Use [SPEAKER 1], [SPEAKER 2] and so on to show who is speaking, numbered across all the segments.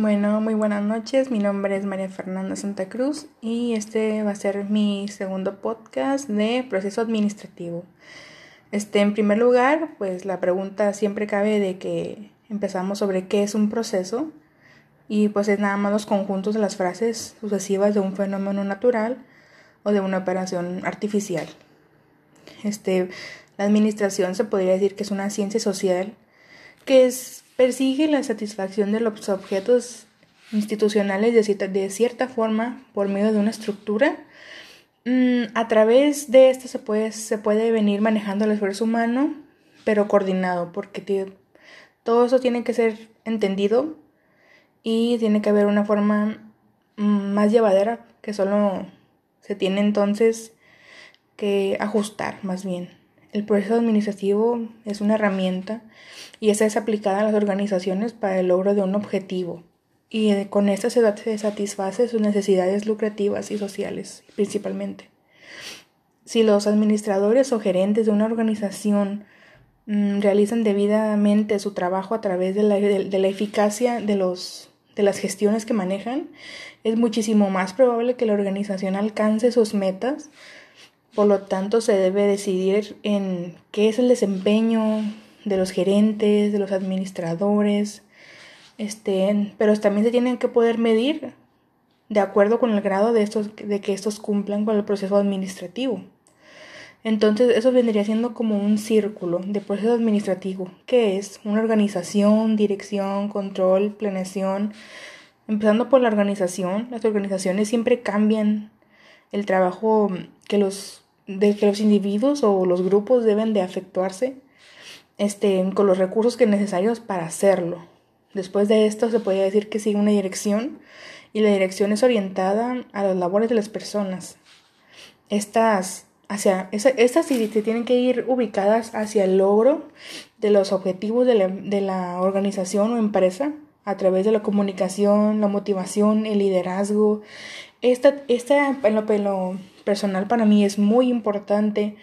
[SPEAKER 1] Bueno, muy buenas noches. Mi nombre es María Fernanda Santa Cruz y este va a ser mi segundo podcast de proceso administrativo. Este, en primer lugar, pues la pregunta siempre cabe de que empezamos sobre qué es un proceso y pues es nada más los conjuntos de las frases sucesivas de un fenómeno natural o de una operación artificial. Este, la administración se podría decir que es una ciencia social que es persigue la satisfacción de los objetos institucionales de cierta, de cierta forma por medio de una estructura. Mm, a través de esto se puede, se puede venir manejando el esfuerzo humano, pero coordinado, porque todo eso tiene que ser entendido y tiene que haber una forma mm, más llevadera que solo se tiene entonces que ajustar más bien. El proceso administrativo es una herramienta y esa es aplicada a las organizaciones para el logro de un objetivo y eh, con esta se satisface sus necesidades lucrativas y sociales principalmente. Si los administradores o gerentes de una organización mm, realizan debidamente su trabajo a través de la, de la eficacia de, los, de las gestiones que manejan, es muchísimo más probable que la organización alcance sus metas por lo tanto, se debe decidir en qué es el desempeño de los gerentes, de los administradores, este, pero también se tienen que poder medir de acuerdo con el grado de, estos, de que estos cumplan con el proceso administrativo. Entonces, eso vendría siendo como un círculo de proceso administrativo, que es una organización, dirección, control, planeación. Empezando por la organización, las organizaciones siempre cambian el trabajo que los, de que los individuos o los grupos deben de efectuarse este, con los recursos que necesarios para hacerlo. Después de esto se podría decir que sigue una dirección y la dirección es orientada a las labores de las personas. Estas, hacia, estas se tienen que ir ubicadas hacia el logro de los objetivos de la, de la organización o empresa a través de la comunicación, la motivación, el liderazgo, esta, esta en, lo, personal para mí es muy importante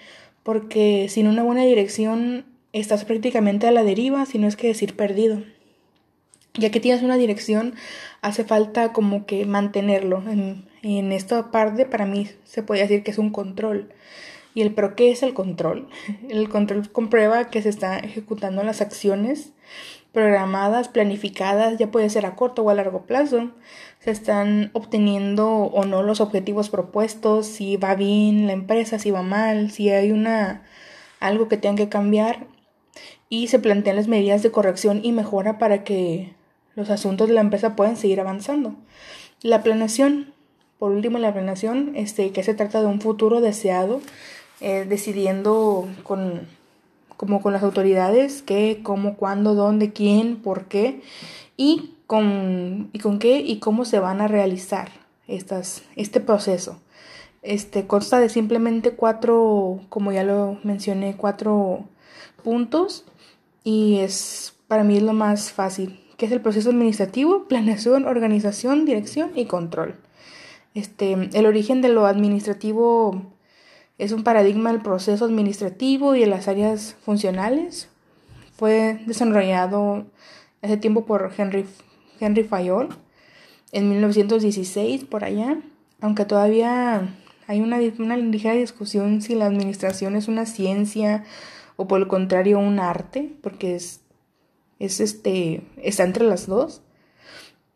[SPEAKER 1] porque sin una buena dirección estás prácticamente a la deriva, si no es que decir perdido. Ya que tienes una dirección, hace falta como que mantenerlo. En, en esta parte para mí se puede decir que es un control. ¿Y el pero qué es el control? El control comprueba que se están ejecutando las acciones programadas, planificadas, ya puede ser a corto o a largo plazo. Se están obteniendo o no los objetivos propuestos, si va bien la empresa, si va mal, si hay una algo que tenga que cambiar y se plantean las medidas de corrección y mejora para que los asuntos de la empresa puedan seguir avanzando. La planeación, por último, la planeación, este, que se trata de un futuro deseado, eh, decidiendo con como con las autoridades, qué, cómo, cuándo, dónde, quién, por qué y con, y con qué y cómo se van a realizar estas, este proceso. Este consta de simplemente cuatro, como ya lo mencioné, cuatro puntos y es para mí es lo más fácil, que es el proceso administrativo, planeación, organización, dirección y control. Este, el origen de lo administrativo es un paradigma del proceso administrativo y de las áreas funcionales. Fue desarrollado hace tiempo por Henry, Henry Fayol en 1916 por allá, aunque todavía hay una, una ligera discusión si la administración es una ciencia o por el contrario un arte, porque es, es este, está entre las dos.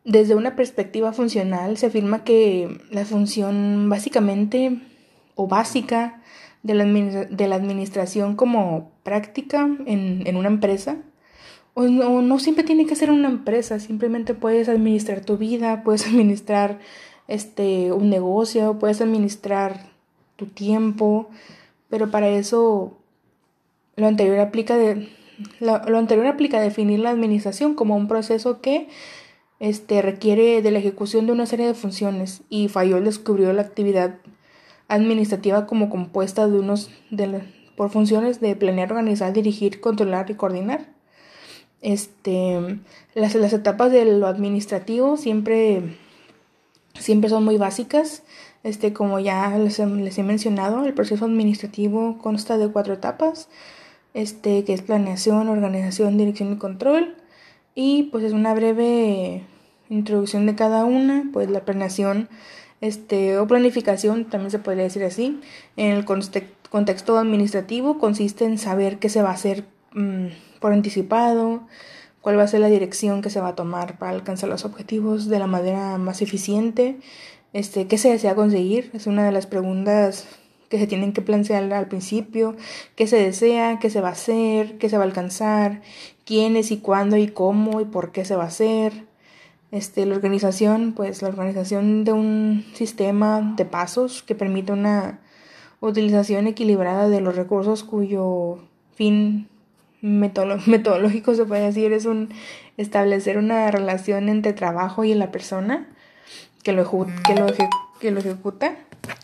[SPEAKER 1] Desde una perspectiva funcional se afirma que la función básicamente o básica de la, de la administración como práctica en, en una empresa. O no, siempre tiene que ser una empresa, simplemente puedes administrar tu vida, puedes administrar este, un negocio, puedes administrar tu tiempo, pero para eso lo anterior aplica de, lo, anterior aplica definir la administración como un proceso que este, requiere de la ejecución de una serie de funciones y Fayol descubrió la actividad administrativa como compuesta de unos de por funciones de planear, organizar, dirigir, controlar y coordinar. Este, las, las etapas de lo administrativo siempre, siempre son muy básicas. Este, como ya les, les, he mencionado, el proceso administrativo consta de cuatro etapas, este, que es planeación, organización, dirección y control. Y pues es una breve Introducción de cada una, pues la planeación este, o planificación, también se podría decir así. En el contexto administrativo consiste en saber qué se va a hacer mm, por anticipado, cuál va a ser la dirección que se va a tomar para alcanzar los objetivos de la manera más eficiente, este, qué se desea conseguir, es una de las preguntas que se tienen que plantear al principio, qué se desea, qué se va a hacer, qué se va a alcanzar, quiénes y cuándo y cómo y por qué se va a hacer. Este, la organización, pues la organización de un sistema de pasos que permite una utilización equilibrada de los recursos cuyo fin metodológico se puede decir es un establecer una relación entre trabajo y la persona que lo, que lo, que lo ejecuta.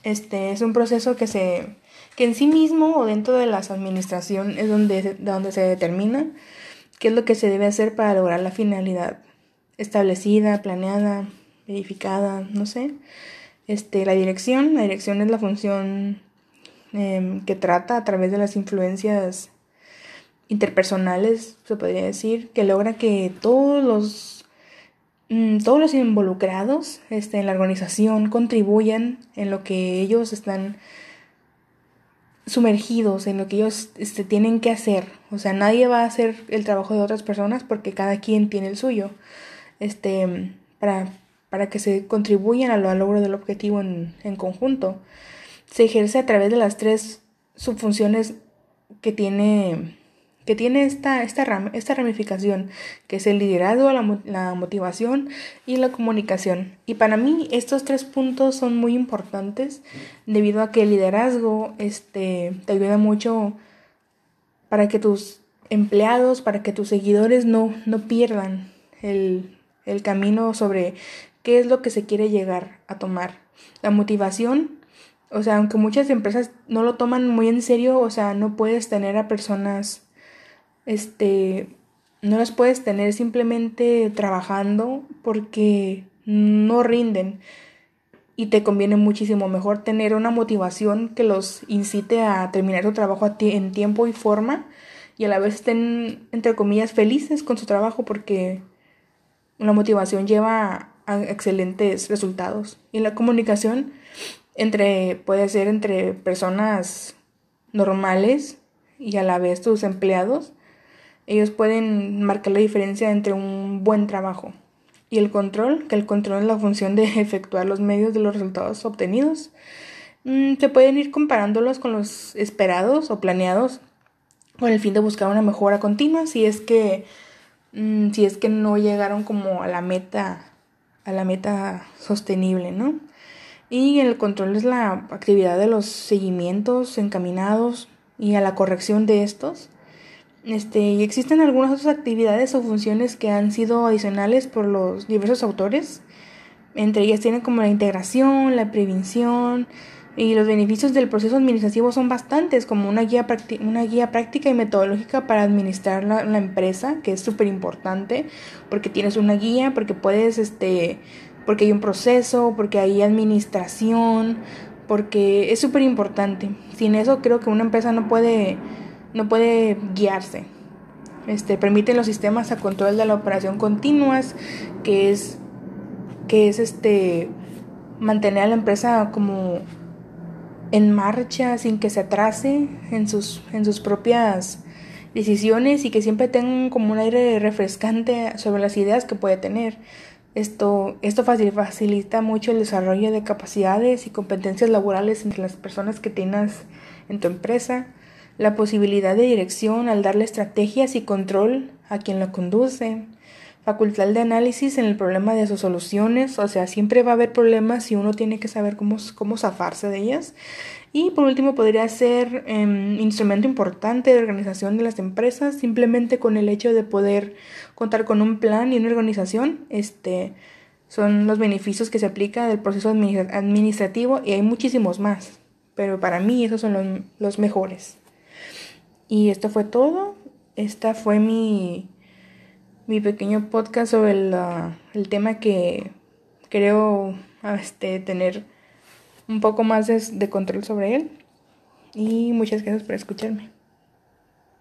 [SPEAKER 1] Este es un proceso que se que en sí mismo o dentro de las administración es donde, donde se determina qué es lo que se debe hacer para lograr la finalidad establecida, planeada, verificada, no sé. Este, la dirección, la dirección es la función em, que trata a través de las influencias interpersonales, se podría decir, que logra que todos los Mm, todos los involucrados este, en la organización contribuyan en lo que ellos están sumergidos, en lo que ellos este, tienen que hacer. O sea, nadie va a hacer el trabajo de otras personas porque cada quien tiene el suyo. Este, para, para que se contribuyan a lo, al logro del objetivo en, en conjunto. Se ejerce a través de las tres subfunciones que tiene que tiene esta, esta, esta ramificación, que es el liderazgo, la, la, motivación y la comunicación. Y para mí estos tres puntos son muy importantes debido a que el liderazgo este, te ayuda mucho para que tus empleados, para que tus seguidores no, no pierdan el, el camino sobre qué es lo que se quiere llegar a tomar. La motivación o sea, aunque muchas empresas no lo toman muy en serio, o sea, no puedes tener a personas este, no las puedes tener simplemente trabajando porque no rinden y te conviene muchísimo mejor tener una motivación que los incite a terminar su trabajo en tiempo y forma y a la vez estén, entre comillas, felices con su trabajo porque la motivación lleva a excelentes resultados. Y la comunicación entre, puede ser entre personas normales y a la vez tus empleados ellos pueden marcar la diferencia entre un buen trabajo y el control, que el control es la función de efectuar los medios de los resultados obtenidos. Mm, se pueden ir comparándolos con los esperados o planeados con el fin de buscar una mejora continua si es que mm, si es que no llegaron como a la meta a la meta sostenible, ¿no? Y el control es la actividad de los seguimientos encaminados y a la corrección de estos este, y existen algunas otras actividades o funciones que han sido adicionales por los diversos autores. Entre ellas tienen como la integración, la prevención y los beneficios del proceso administrativo son bastantes, como una guía, una guía práctica y metodológica para administrar la, la empresa, que es súper importante, porque tienes una guía, porque puedes, este, porque hay un proceso, porque hay administración, porque es súper importante. Sin eso creo que una empresa no puede no puede guiarse. Este, permiten los sistemas a control de la operación continuas, que es, que es este, mantener a la empresa como en marcha sin que se atrase en sus, en sus propias decisiones y que siempre tengan como un aire refrescante sobre las ideas que puede tener. Esto, esto facilita mucho el desarrollo de capacidades y competencias laborales entre las personas que tienes en tu empresa la posibilidad de dirección al darle estrategias y control a quien lo conduce, facultad de análisis en el problema de sus soluciones, o sea, siempre va a haber problemas y uno tiene que saber cómo, cómo zafarse de ellas. Y por último, podría ser um, instrumento importante de organización de las empresas, simplemente con el hecho de poder contar con un plan y una organización, este, son los beneficios que se aplica del proceso administrativo y hay muchísimos más, pero para mí esos son los, los mejores. Y esto fue todo. Esta fue mi, mi pequeño podcast sobre el tema que creo este, tener un poco más de control sobre él. Y muchas gracias por escucharme.